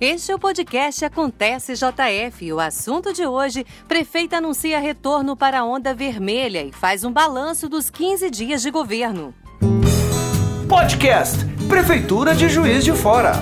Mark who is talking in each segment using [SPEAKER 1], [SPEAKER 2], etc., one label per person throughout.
[SPEAKER 1] Este é o podcast Acontece JF. O assunto de hoje: prefeita anuncia retorno para a onda vermelha e faz um balanço dos 15 dias de governo.
[SPEAKER 2] Podcast Prefeitura de Juiz de Fora.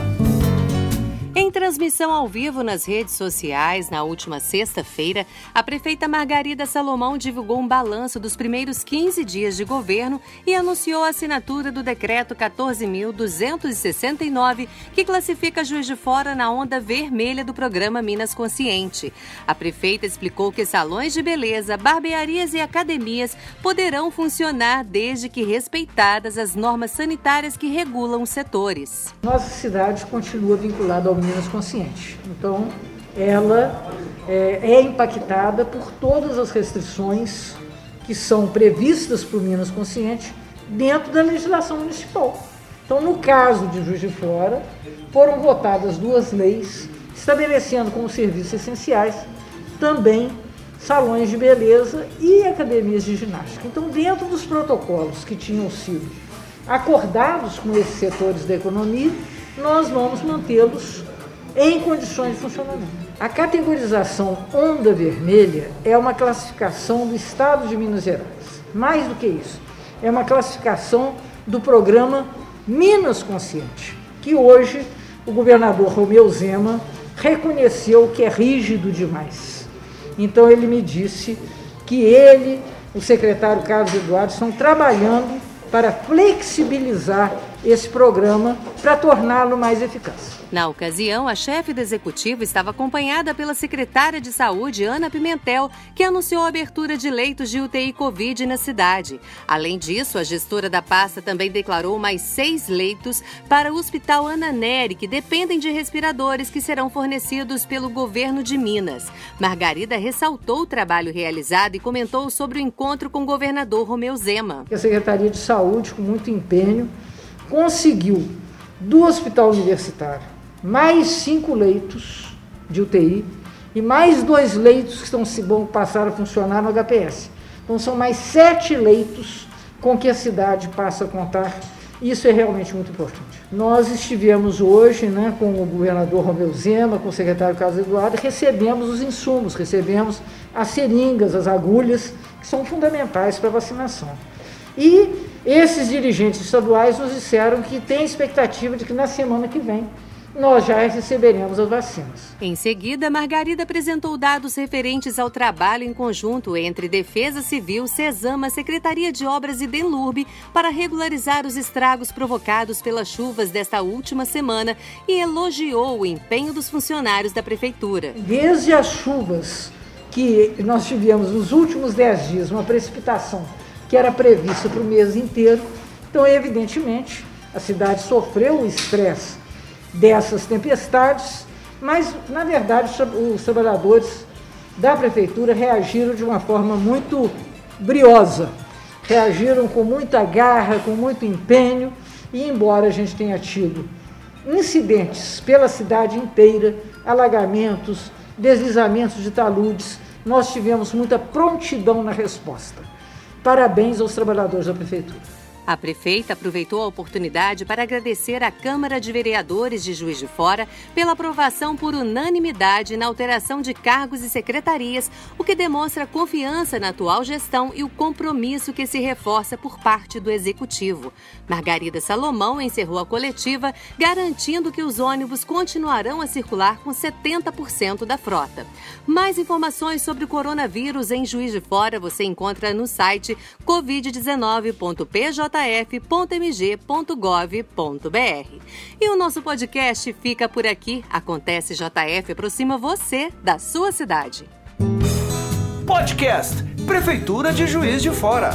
[SPEAKER 1] Em transmissão ao vivo nas redes sociais, na última sexta-feira, a prefeita Margarida Salomão divulgou um balanço dos primeiros 15 dias de governo e anunciou a assinatura do decreto 14.269, que classifica Juiz de Fora na onda vermelha do programa Minas Consciente. A prefeita explicou que salões de beleza, barbearias e academias poderão funcionar desde que respeitadas as normas sanitárias que regulam os setores.
[SPEAKER 3] Nossa cidade continua vinculada ao Minas. Então, ela é, é impactada por todas as restrições que são previstas por Minas Consciente dentro da legislação municipal. Então, no caso de Juiz de Fora, foram votadas duas leis estabelecendo como serviços essenciais também salões de beleza e academias de ginástica. Então, dentro dos protocolos que tinham sido acordados com esses setores da economia, nós vamos mantê-los em condições de funcionamento. A categorização onda vermelha é uma classificação do Estado de Minas Gerais. Mais do que isso, é uma classificação do programa Minas Consciente, que hoje o governador Romeu Zema reconheceu que é rígido demais. Então ele me disse que ele, o secretário Carlos Eduardo, estão trabalhando para flexibilizar esse programa para torná-lo mais eficaz.
[SPEAKER 1] Na ocasião, a chefe do executivo estava acompanhada pela secretária de Saúde, Ana Pimentel, que anunciou a abertura de leitos de UTI Covid na cidade. Além disso, a gestora da pasta também declarou mais seis leitos para o Hospital Ana Neri, que dependem de respiradores que serão fornecidos pelo governo de Minas. Margarida ressaltou o trabalho realizado e comentou sobre o encontro com o governador Romeu Zema.
[SPEAKER 3] A Secretaria de Saúde, com muito empenho, conseguiu do hospital universitário mais cinco leitos de UTI e mais dois leitos que estão se bom passar a funcionar no HPS. Então são mais sete leitos com que a cidade passa a contar. Isso é realmente muito importante. Nós estivemos hoje né, com o governador Romeu Zema, com o secretário Carlos Eduardo, recebemos os insumos, recebemos as seringas, as agulhas, que são fundamentais para a vacinação. E esses dirigentes estaduais nos disseram que tem expectativa de que na semana que vem nós já receberemos as vacinas.
[SPEAKER 1] Em seguida, Margarida apresentou dados referentes ao trabalho em conjunto entre Defesa Civil, Cesama, Secretaria de Obras e Denlurbe para regularizar os estragos provocados pelas chuvas desta última semana e elogiou o empenho dos funcionários da Prefeitura.
[SPEAKER 3] Desde as chuvas que nós tivemos nos últimos dez dias, uma precipitação que era prevista para o mês inteiro. Então, evidentemente, a cidade sofreu o estresse dessas tempestades, mas, na verdade, os trabalhadores da prefeitura reagiram de uma forma muito briosa, reagiram com muita garra, com muito empenho, e embora a gente tenha tido incidentes pela cidade inteira, alagamentos, deslizamentos de taludes, nós tivemos muita prontidão na resposta. Parabéns aos trabalhadores da Prefeitura.
[SPEAKER 1] A prefeita aproveitou a oportunidade para agradecer à Câmara de Vereadores de Juiz de Fora pela aprovação por unanimidade na alteração de cargos e secretarias, o que demonstra confiança na atual gestão e o compromisso que se reforça por parte do Executivo. Margarida Salomão encerrou a coletiva, garantindo que os ônibus continuarão a circular com 70% da frota. Mais informações sobre o coronavírus em Juiz de Fora você encontra no site covid19.pj jf.mg.gov.br. E o nosso podcast fica por aqui. Acontece JF aproxima você da sua cidade.
[SPEAKER 2] Podcast Prefeitura de Juiz de Fora.